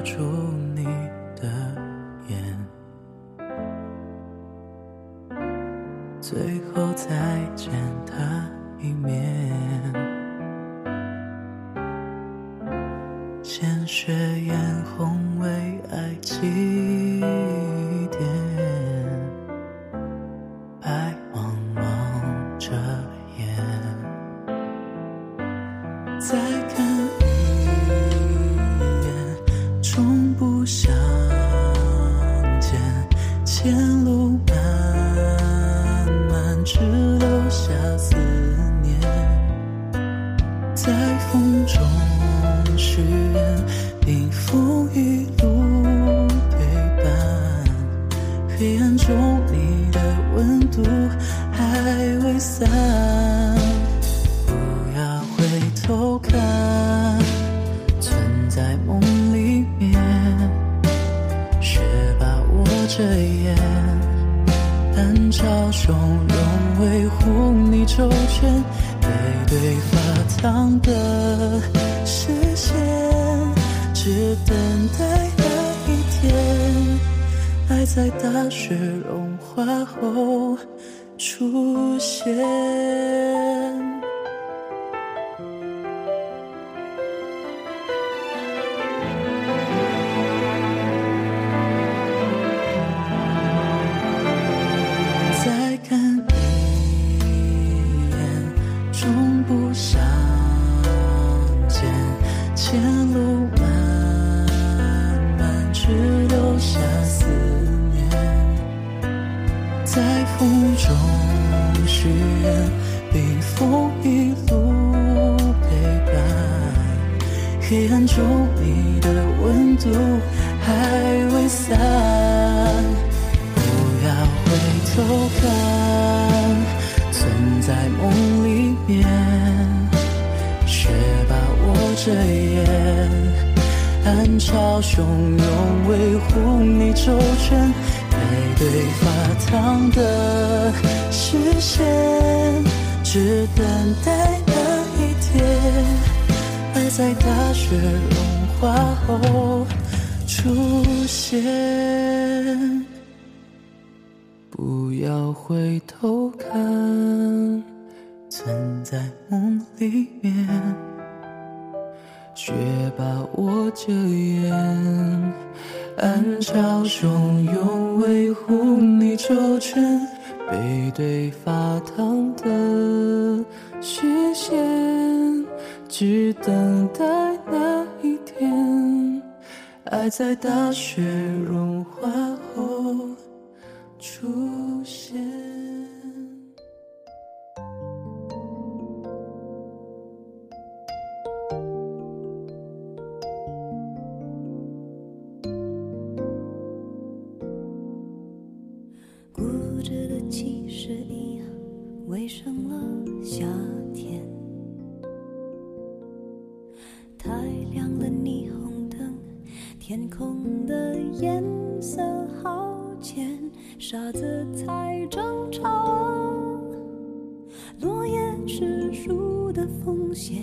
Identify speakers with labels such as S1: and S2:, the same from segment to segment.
S1: 遮住。雪把我遮掩，暗潮汹涌，维护你周全，背对发烫的视线，只等待那一天，爱在大雪融化后出现。不要回头看。存在梦里面，雪把我遮掩，暗潮汹涌，维护你周全，背对发烫的视线，只等待那一天，爱在大雪融化后出现。
S2: 的七十一，尾声了，夏天太亮了，霓虹灯，天空的颜色好浅，傻子才争吵，落叶是树的风险，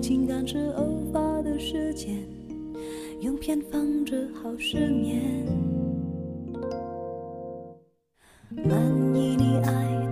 S2: 情感是偶发的事件，用偏方治好失眠。满意你爱。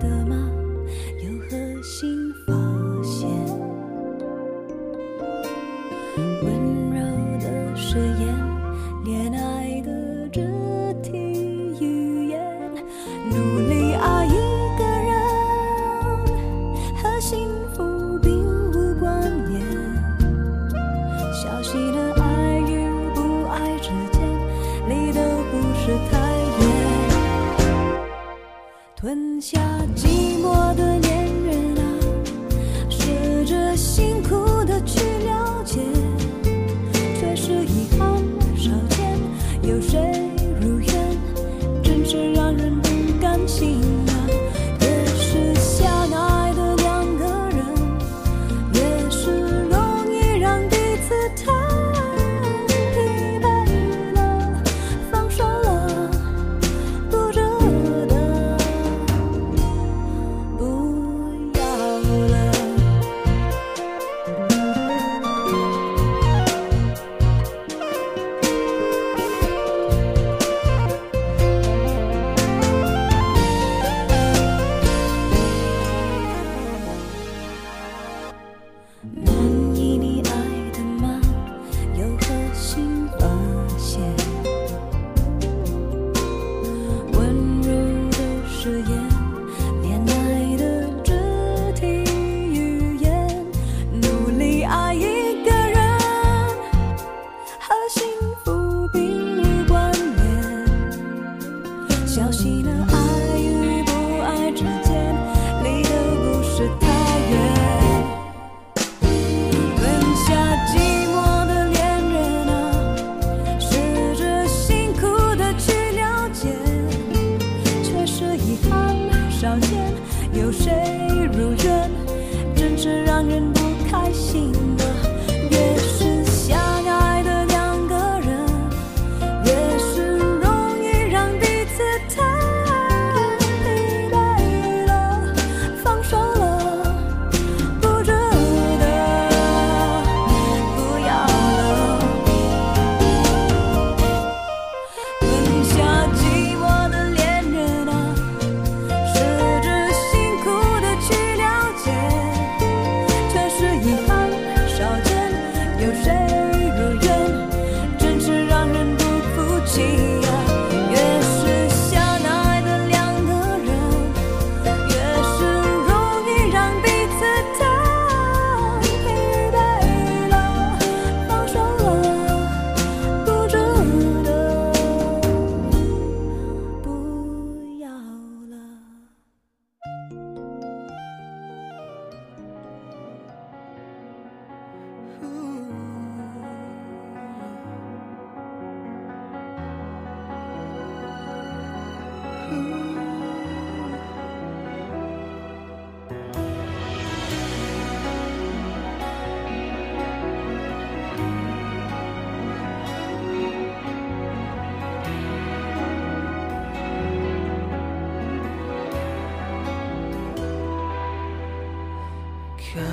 S3: 看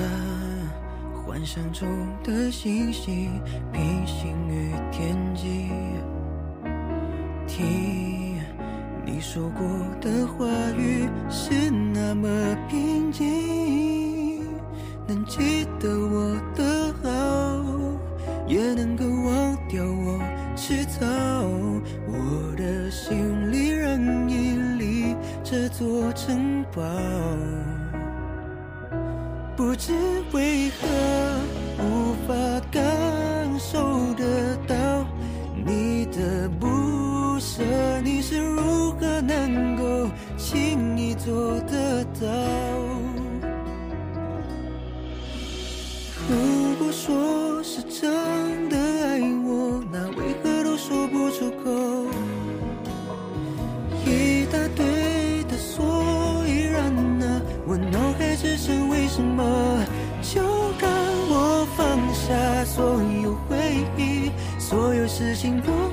S3: 幻想中的星星平行于天际，听。你说过的话语是那么平静，能记得我的好，也能够忘掉我迟早。我的心里仍屹立这座城堡，不知为何。做得到？如果说是真的爱我，那为何都说不出口？一大堆的所以然呢，我脑海只剩为什么？就让我放下所有回忆，所有事情。不。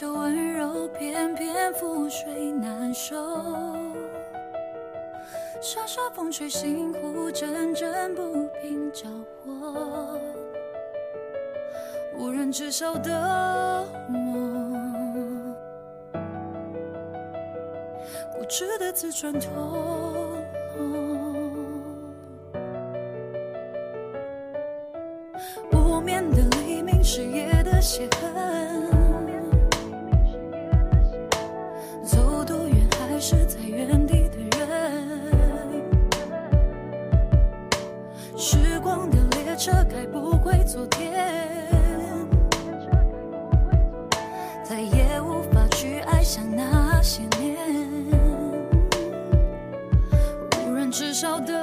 S4: 求温柔，偏偏覆水难收。沙沙风吹心湖，阵阵不平搅和，无人知晓的我，固执的自转陀螺。无眠的黎明是夜的血痕。是在原地的人，时光的列车开不回昨天，再也无法去爱像那些年，无人知晓的。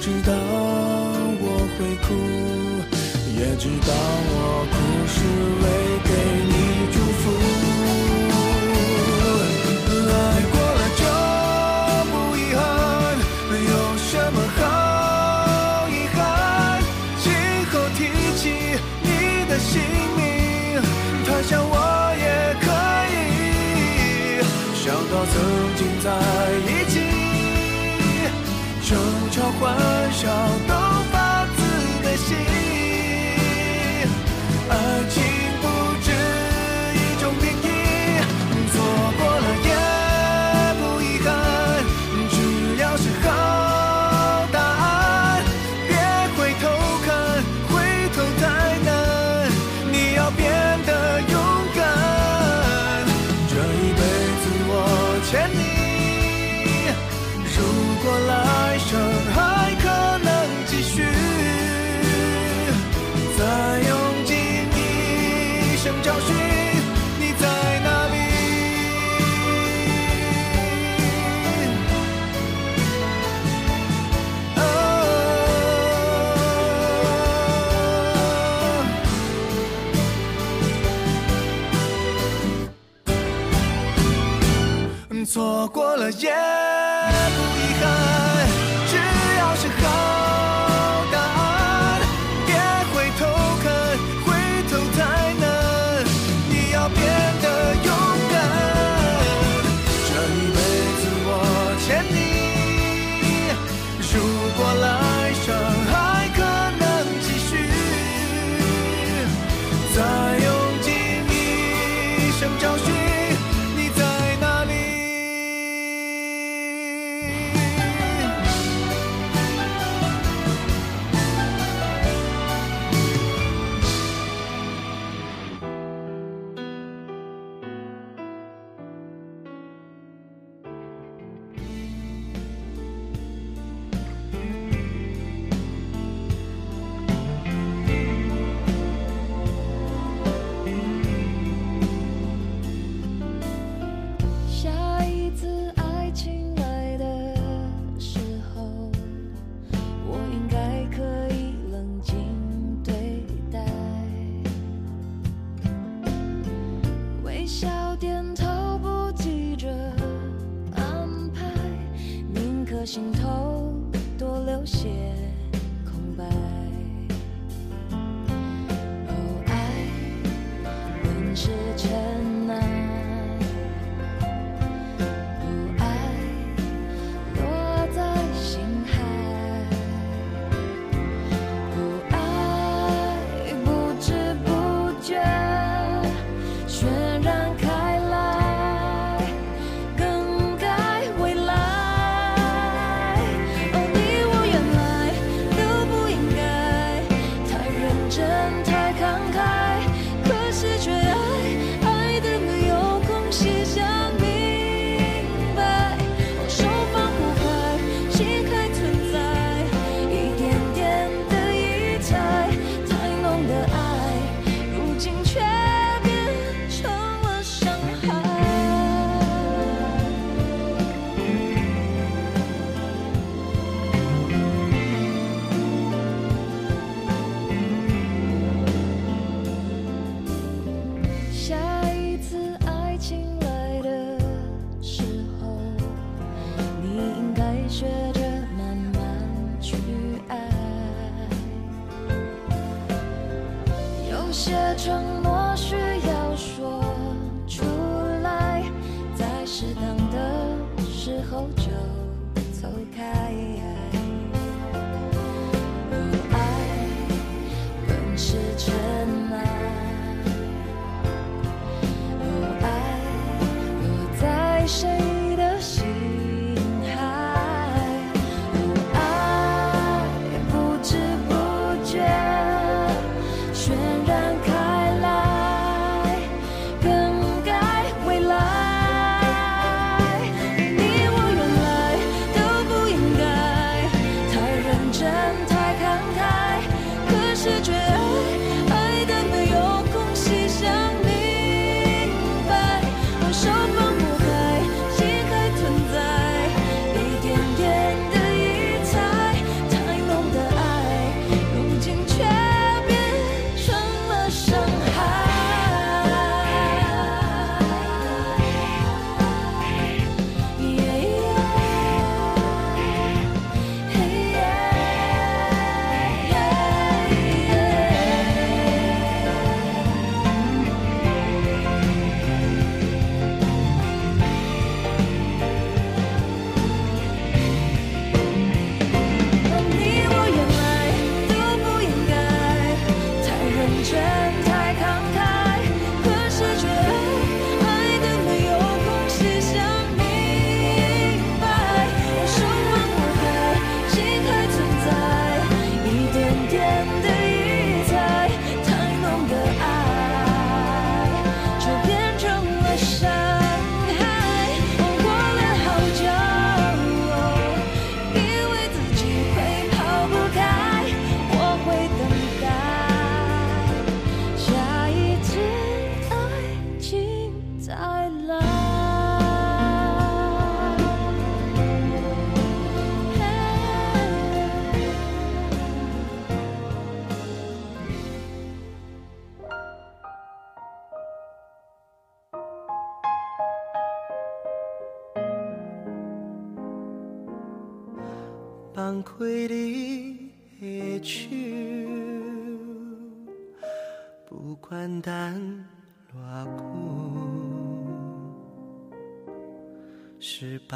S4: 知道我
S3: 会哭，也知道我哭是为给你祝福。爱过了就不遗憾，有什么好遗憾？
S2: 今后提起你的姓名，他想我也可以。想到曾经在一。环绕。yeah.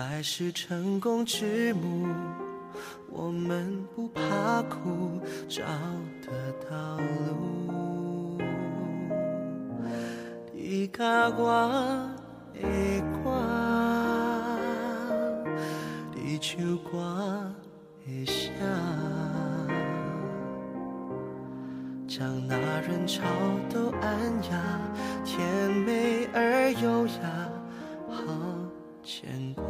S2: 爱是
S5: 成
S3: 功之母，我们不怕苦，找得到路。一教挂一挂，地球挂一下。将那人潮都按压，甜美而优雅。牵挂，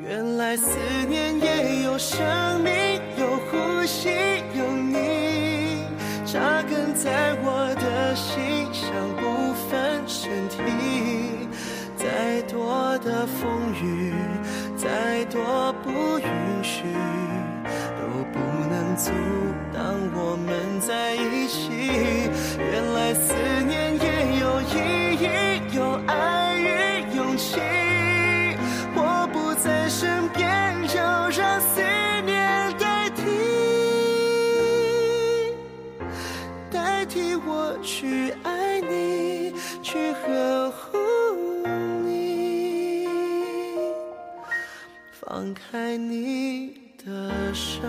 S3: 原来思念也有生命，有呼吸，有你扎根在我的心，像不分身体。再多的风雨，再多不允许，都不能阻挡我们在一起。牵你的手，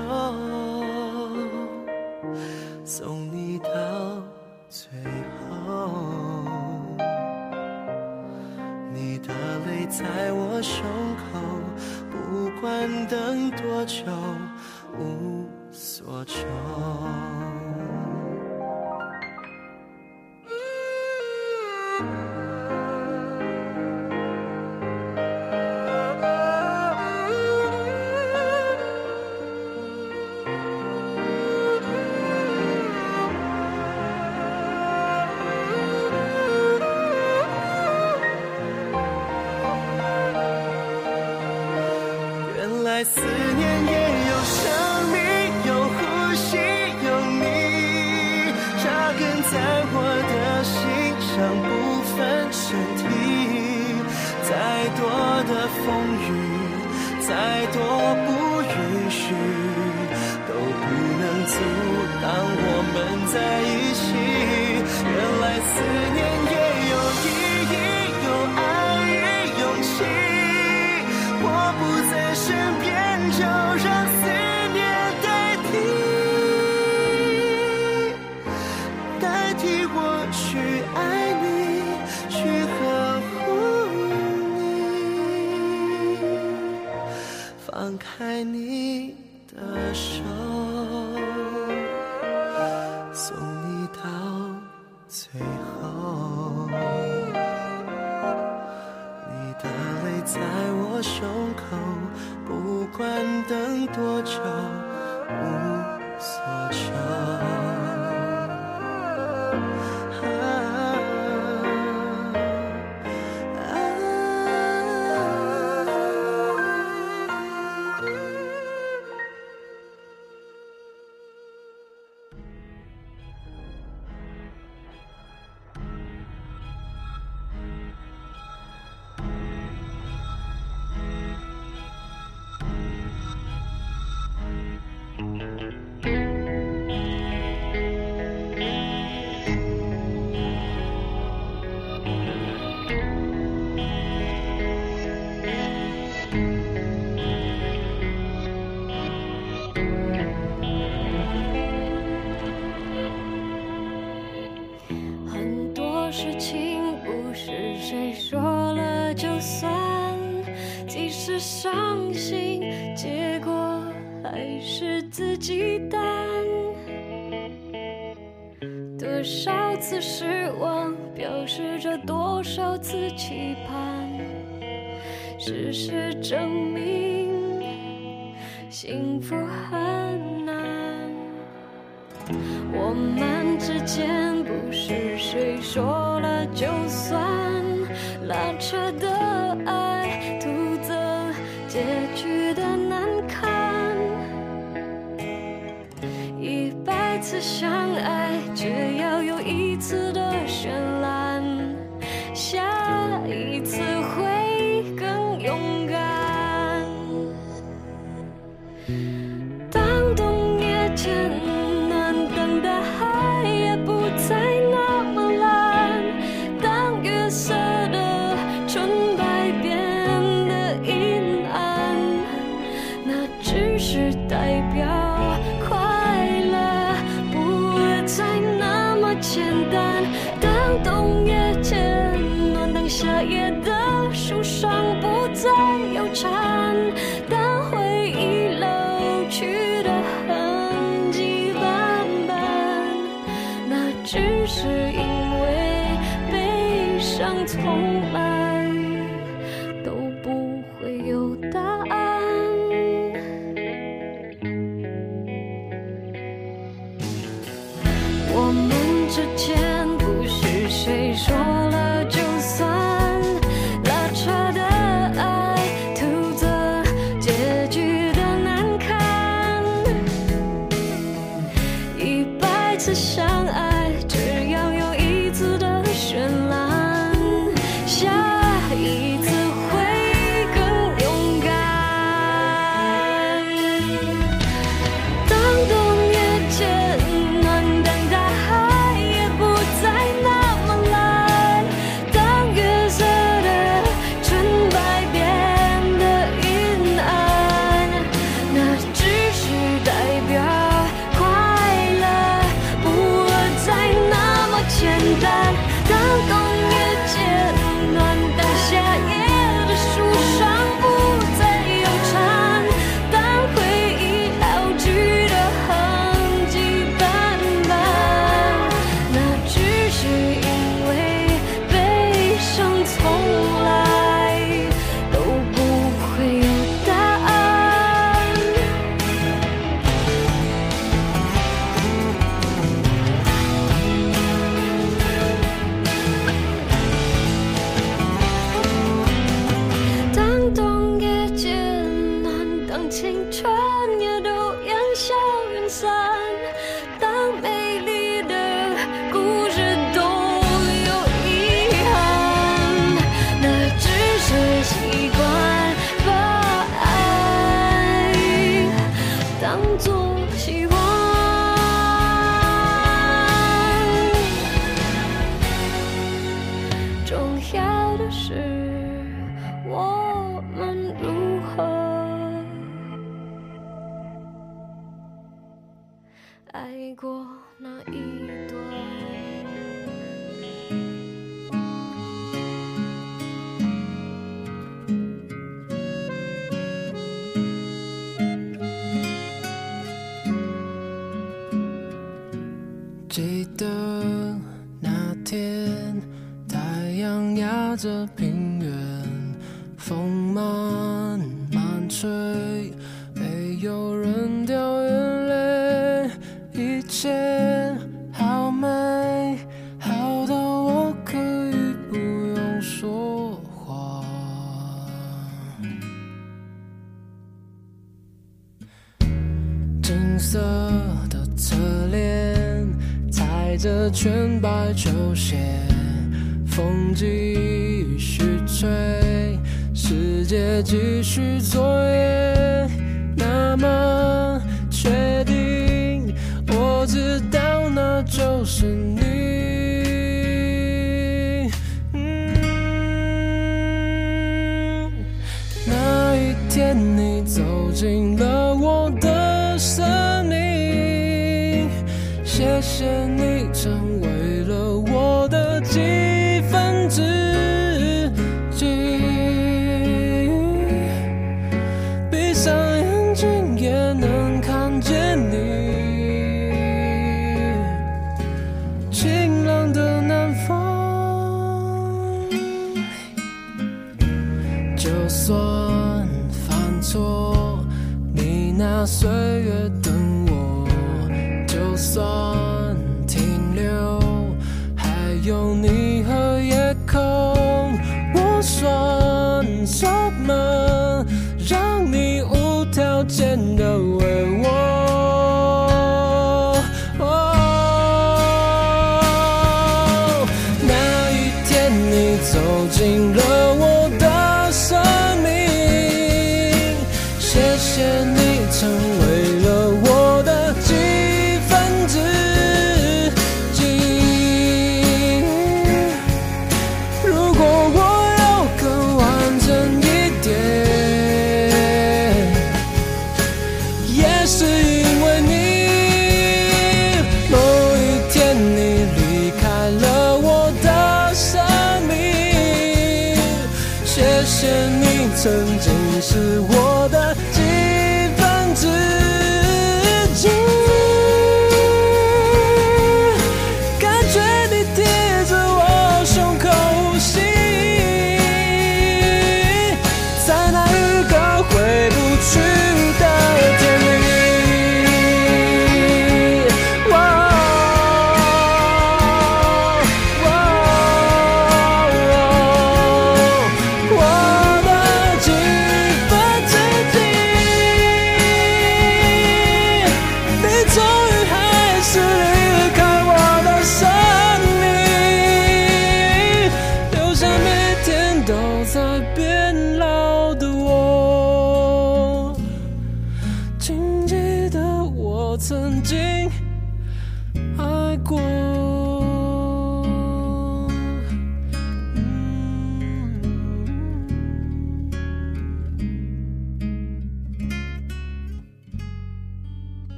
S3: 送你到最后。你的泪在我胸口，不管等多久，无所求。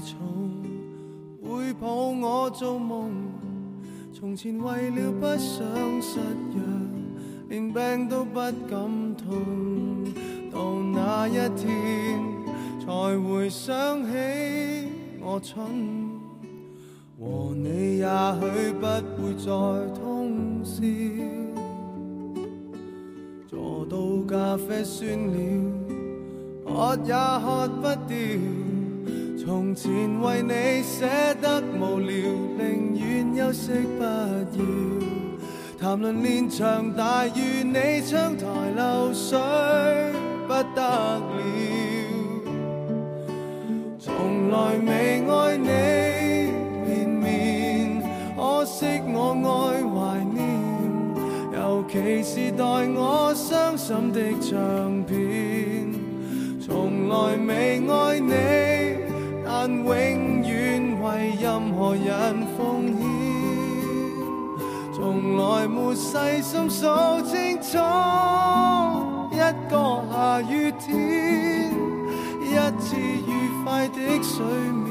S4: 重
S6: 会抱我做梦，从前为了不想失约，连病都不敢痛。到那一天，才回想起我蠢，和你也许不会再通宵，坐到咖啡酸了，喝也喝不掉。从前为你舍得无聊，宁愿休息不要谈论练场，大雨你窗台流水不得了。从来未爱你绵绵，可惜我爱怀念，尤其是代我伤心的唱片，从来未爱你。永远为任何人奉献，从来没细心数清楚一个下雨天，一次愉快的睡眠。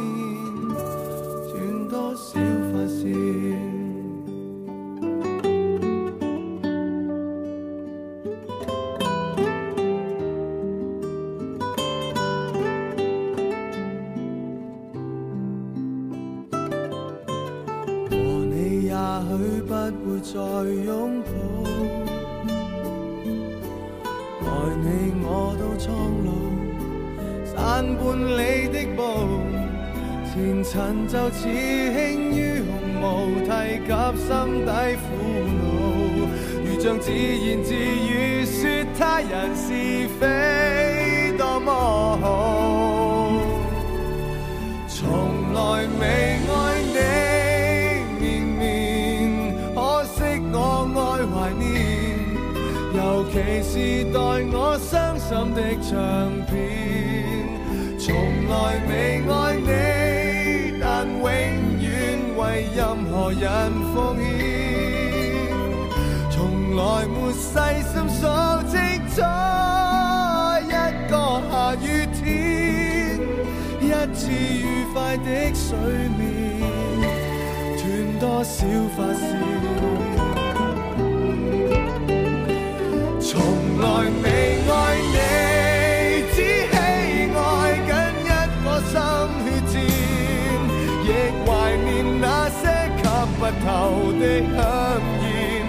S6: 尘就似轻於鸿毛，提及心底苦恼，如像自言自语说他人是非，多么好。从来未爱你绵绵，可惜我爱怀念，尤其是待我伤心的唱片，从来未爱。何人奉献？从来没细心想清楚，一个下雨天，一次愉快的睡眠，断多少发线？从来未。头的香烟，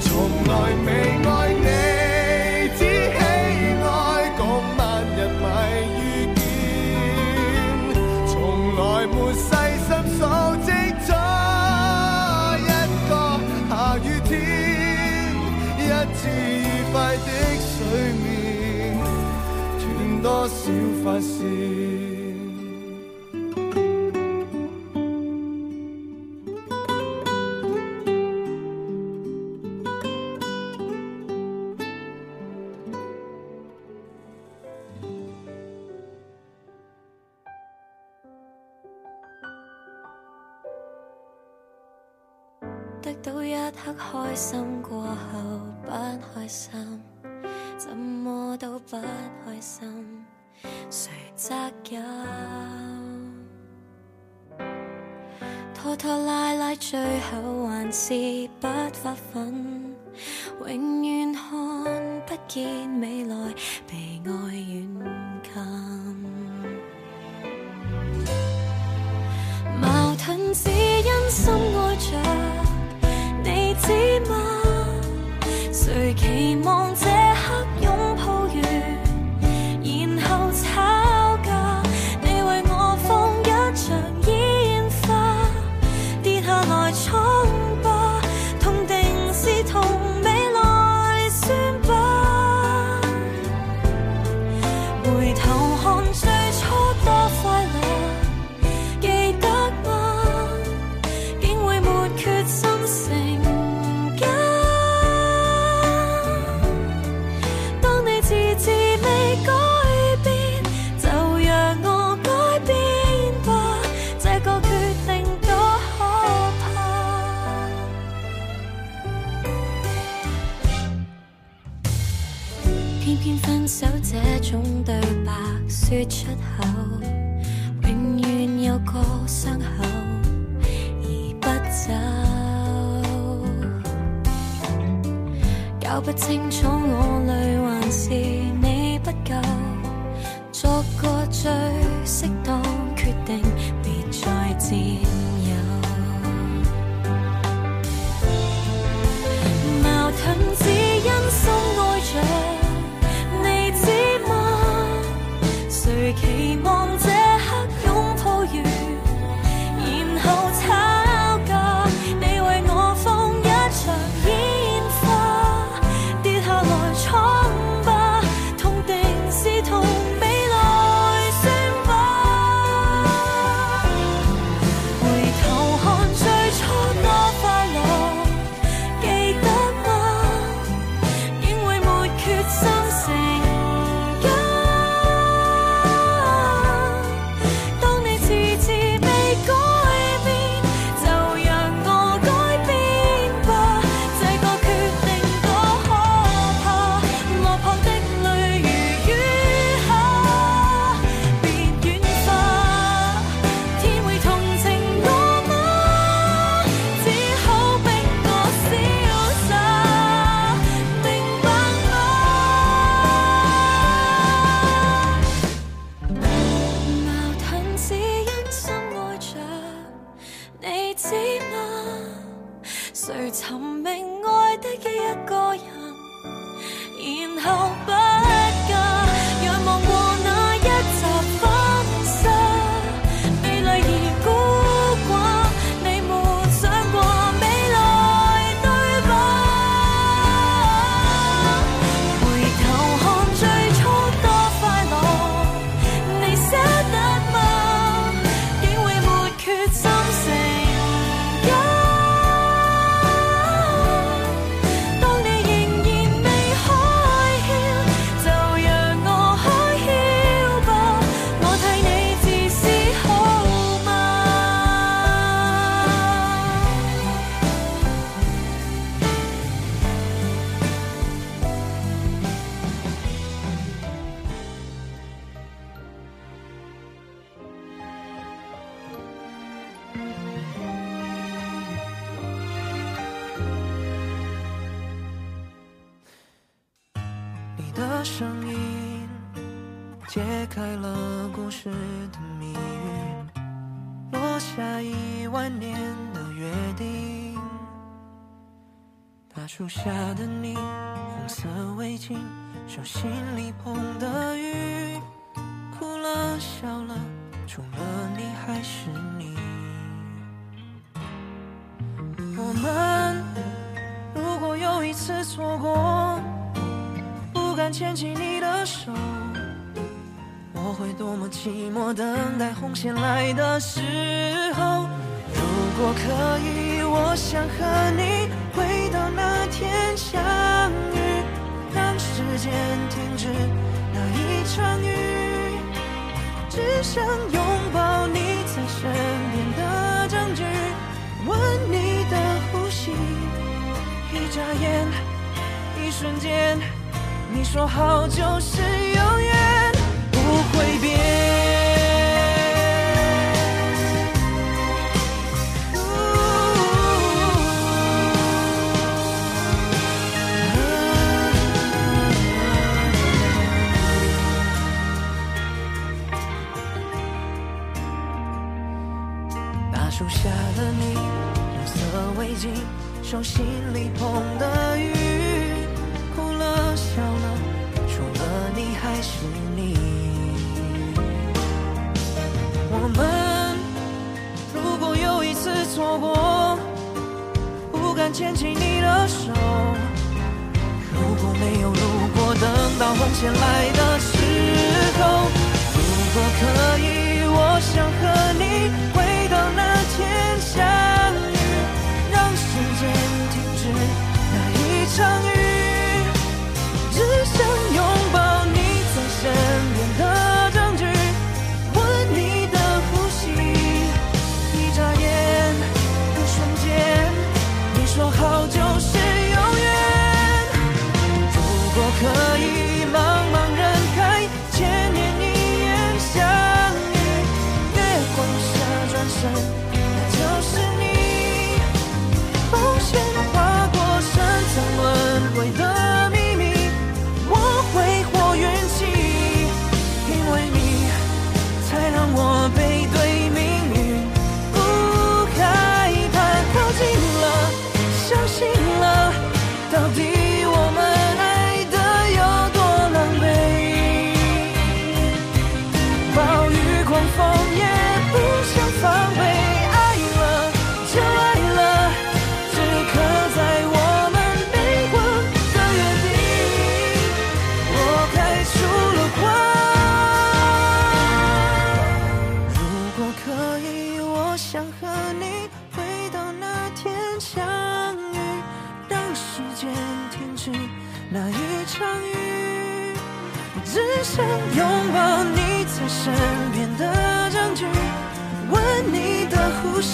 S6: 从来未爱你，只喜爱共万人迷遇见。从来没细心数集，多一个下雨天，一次愉快的睡眠，断多少
S2: 发线。开心过后不开心，怎么都不开心，谁责任？拖拖拉拉最后还是不发奋，永远看不见未来被爱远近，矛盾只因深爱着。你知吗？谁期望这刻？是。
S3: 错过，不敢牵起你的手。如果没有如果，等到红线来的时候，如果可以，我想和你。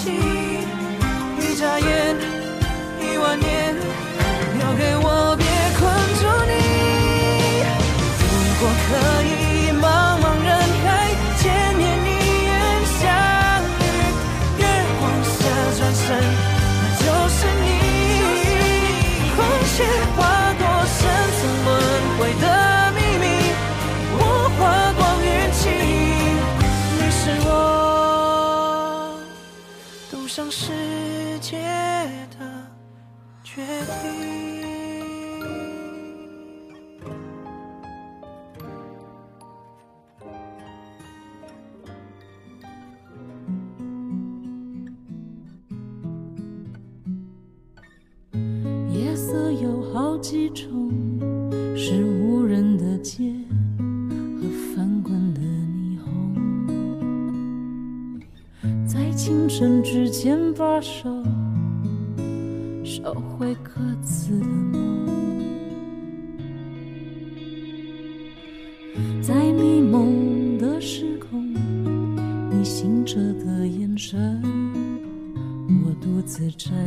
S4: she 色有好几种，是无人的街和翻滚的霓虹，在清晨之前把手收回各自的梦，在迷蒙的时空，你醒着的眼神，我独自站。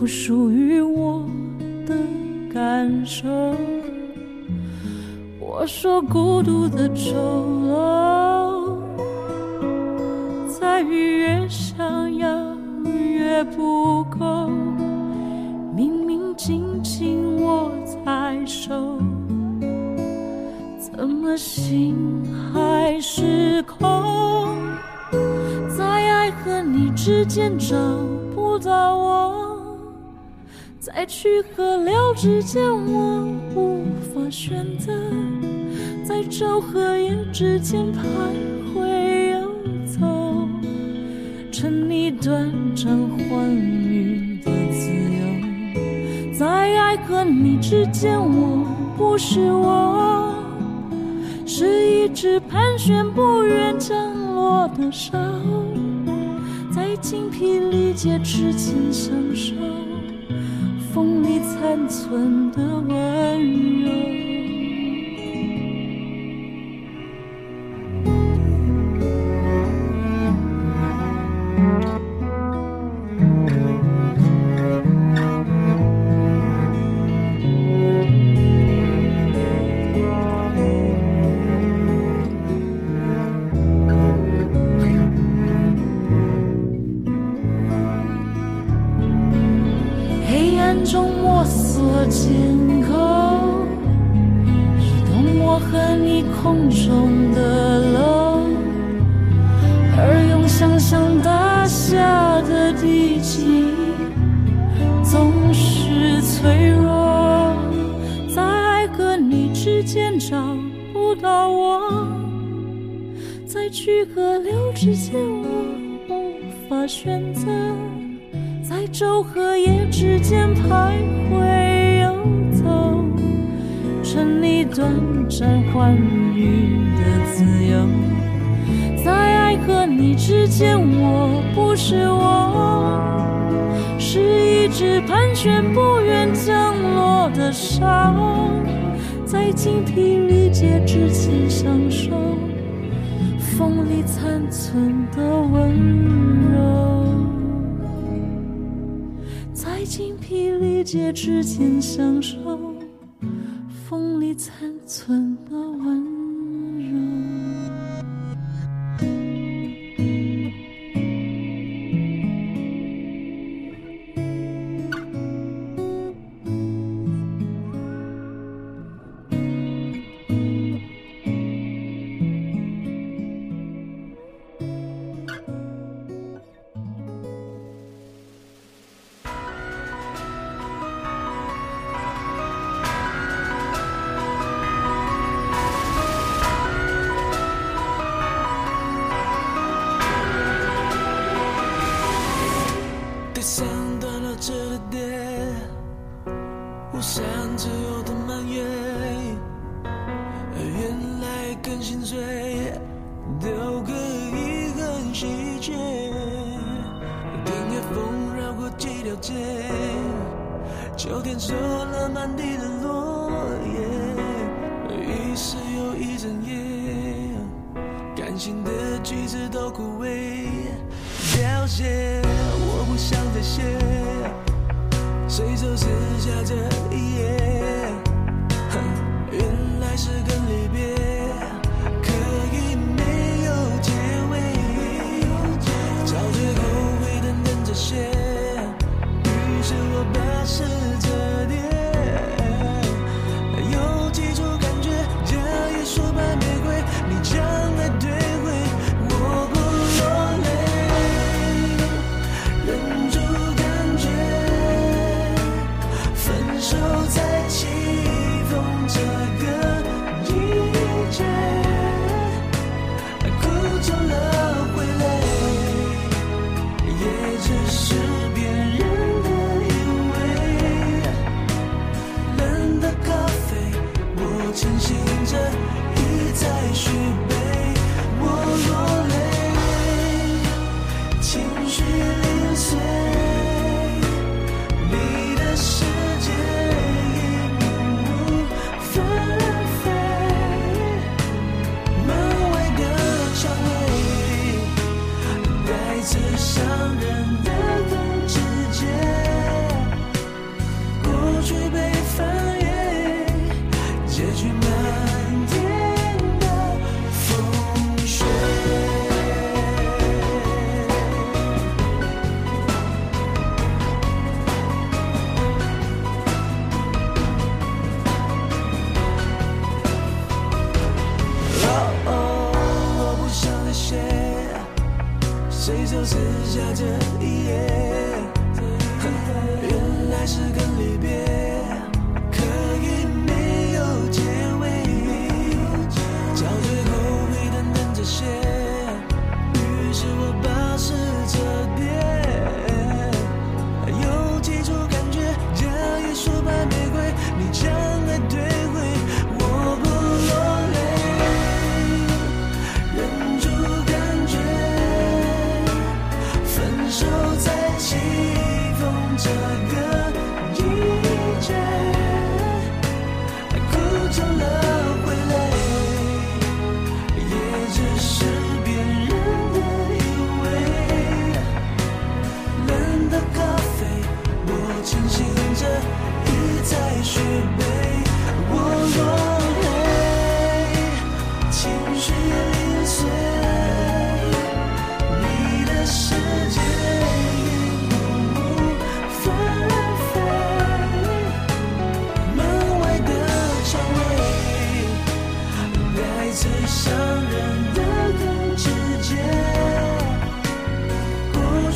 S4: 不属于我的感受。我说孤独的愁。在河流之间，我无法选择，在昼和夜之间徘徊游走，沉溺短暂欢愉的自由，在爱和你之间，我不是我，是一只盘旋。存的我。去和留之间，我无法选择，在昼和夜之间徘徊游走，沉溺短暂欢愉的自由，在爱和你之间，我不是我，是一只盘旋不愿降落的沙，在精疲力竭之前享受。风里残存的温柔，在精疲力竭之间相守。风里残存的温。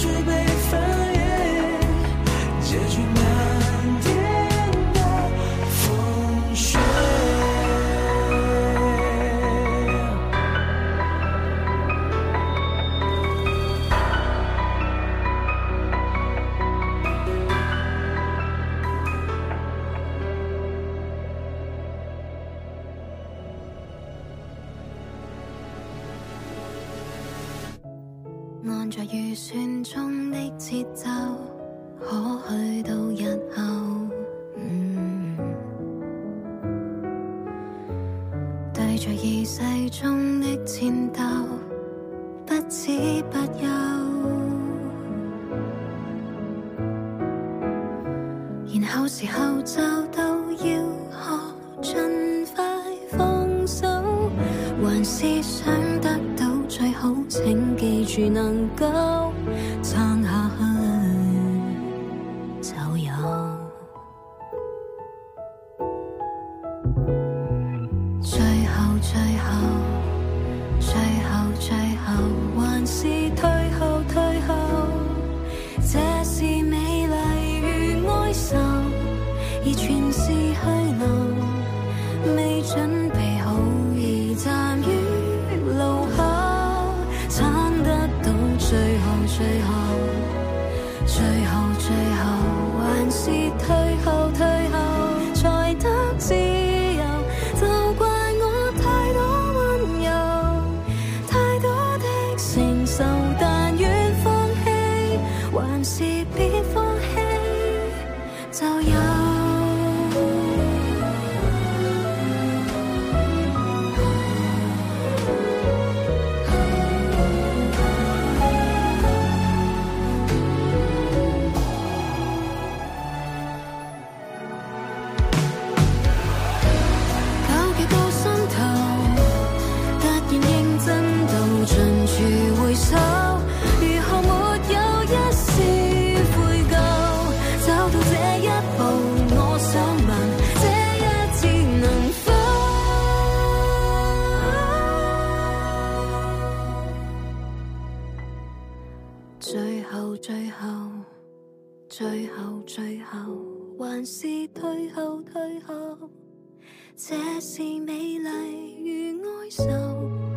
S4: 举杯。最后，最后，
S7: 最
S4: 后，最后，还是退后，退后。这是美丽与哀愁，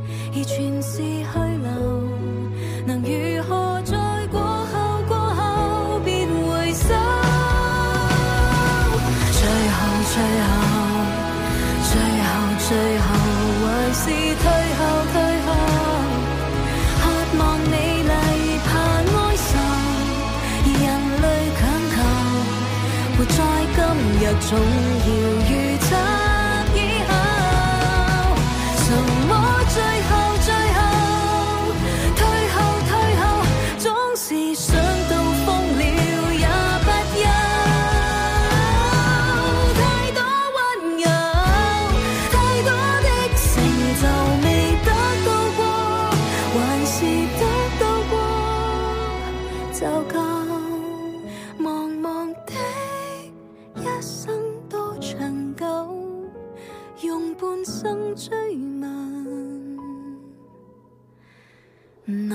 S4: 而全是去留，能如何？终于。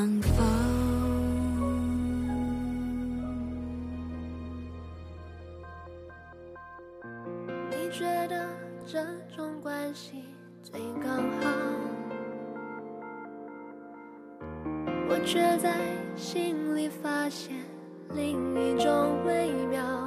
S4: 能否？
S2: 你觉得这种关系最刚好？我却在心里发现另一种微妙。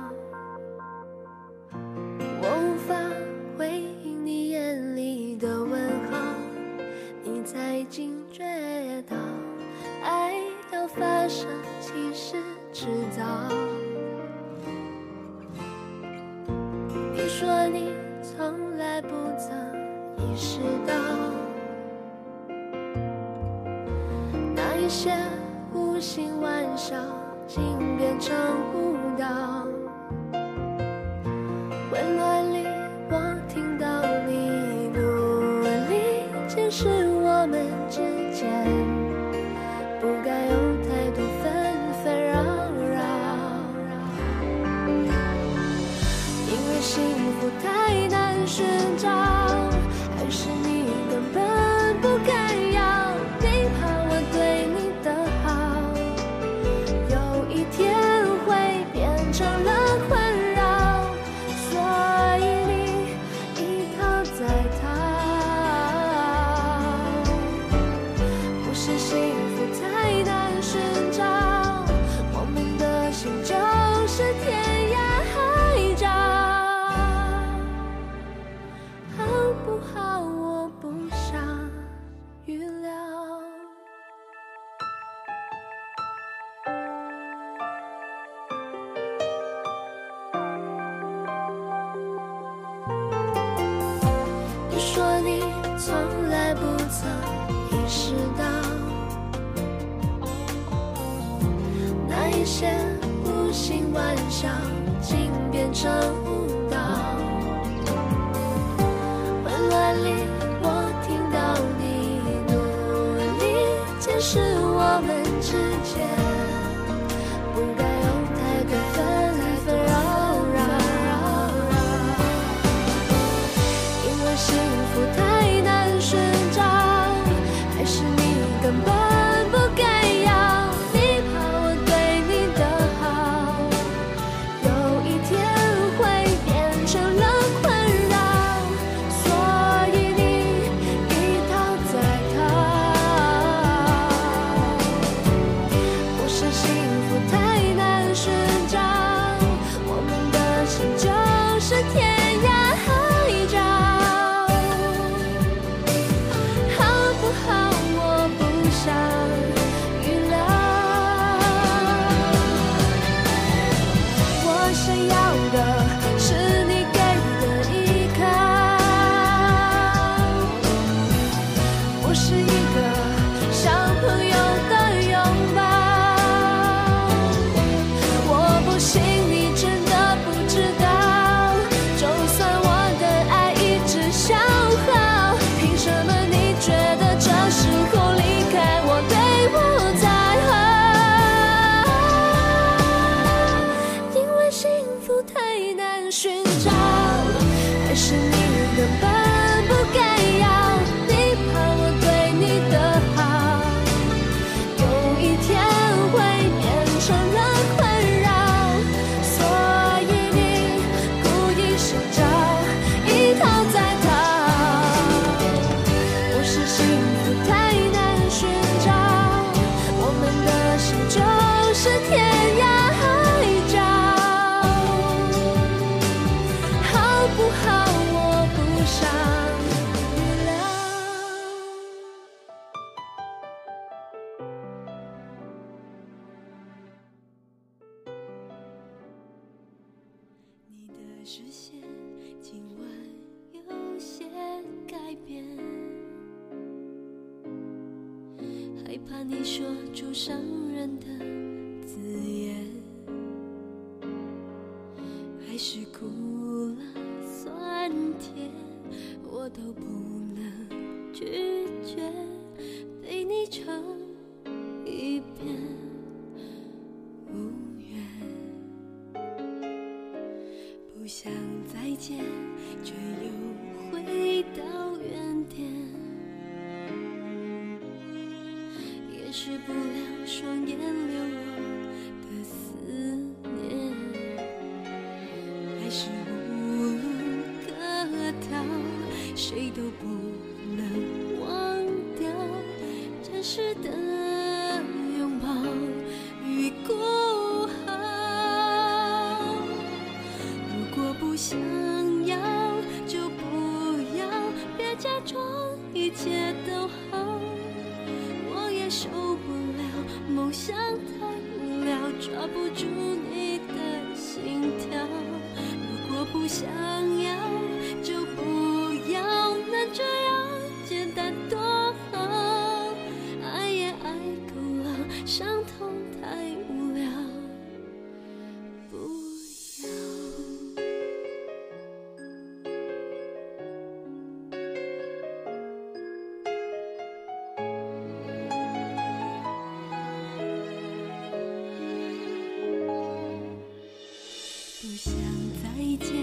S2: 再
S4: 见，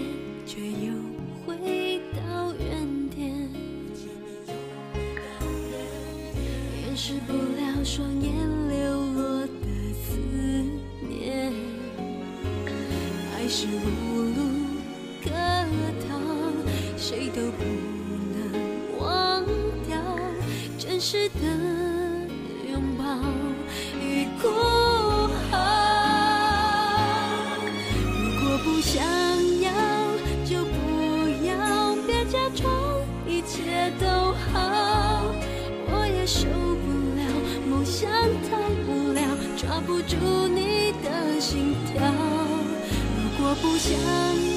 S4: 却又回到原点，掩饰不了双眼流落的思念。爱是无路可逃，谁都不能忘掉真实的。住你的心跳，如果不想。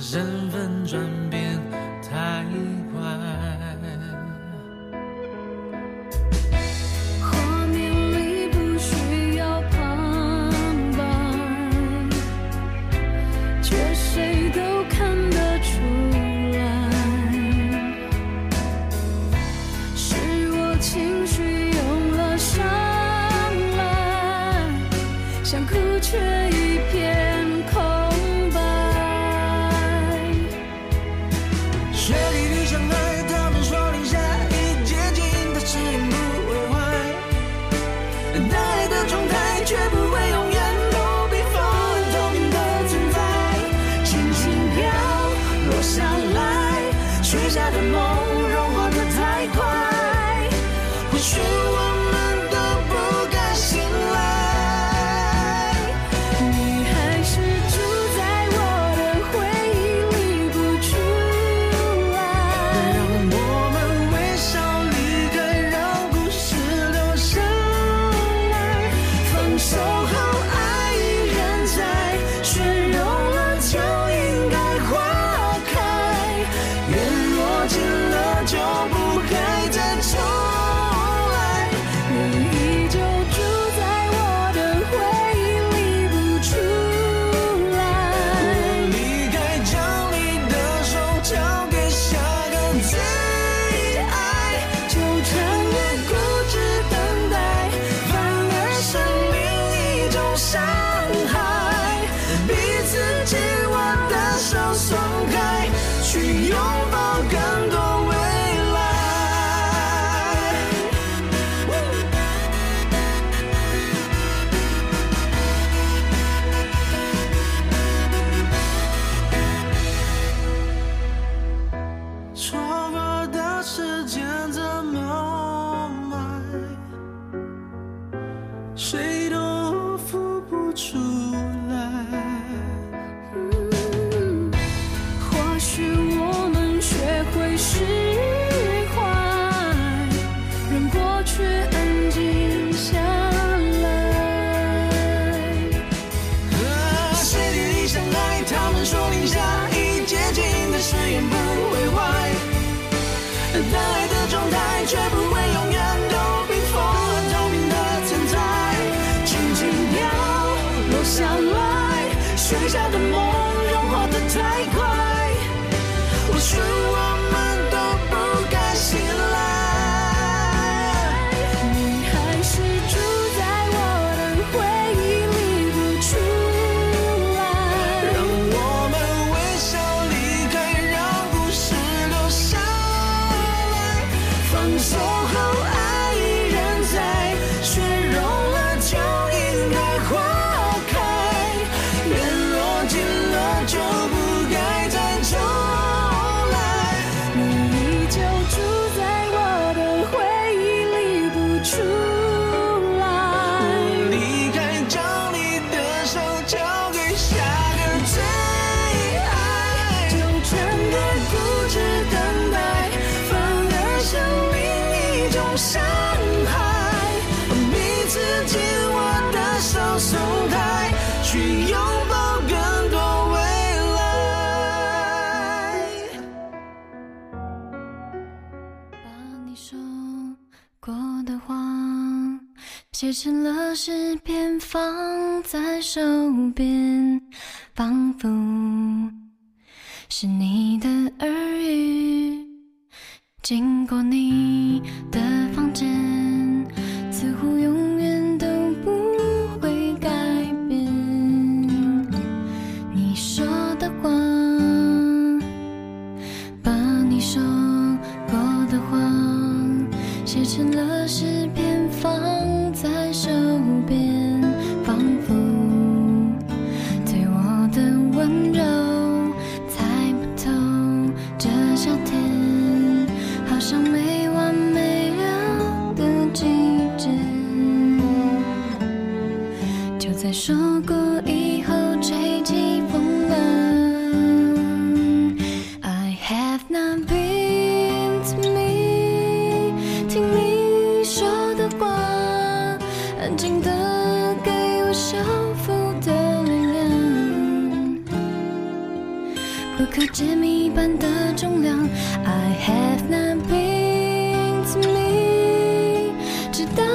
S3: 身份转变。
S4: 写成了诗篇，放在手边，仿佛是你的耳语，经过你的房间。安静的，给我幸福的力量，不可解谜般的重量。I have not been to me，直到。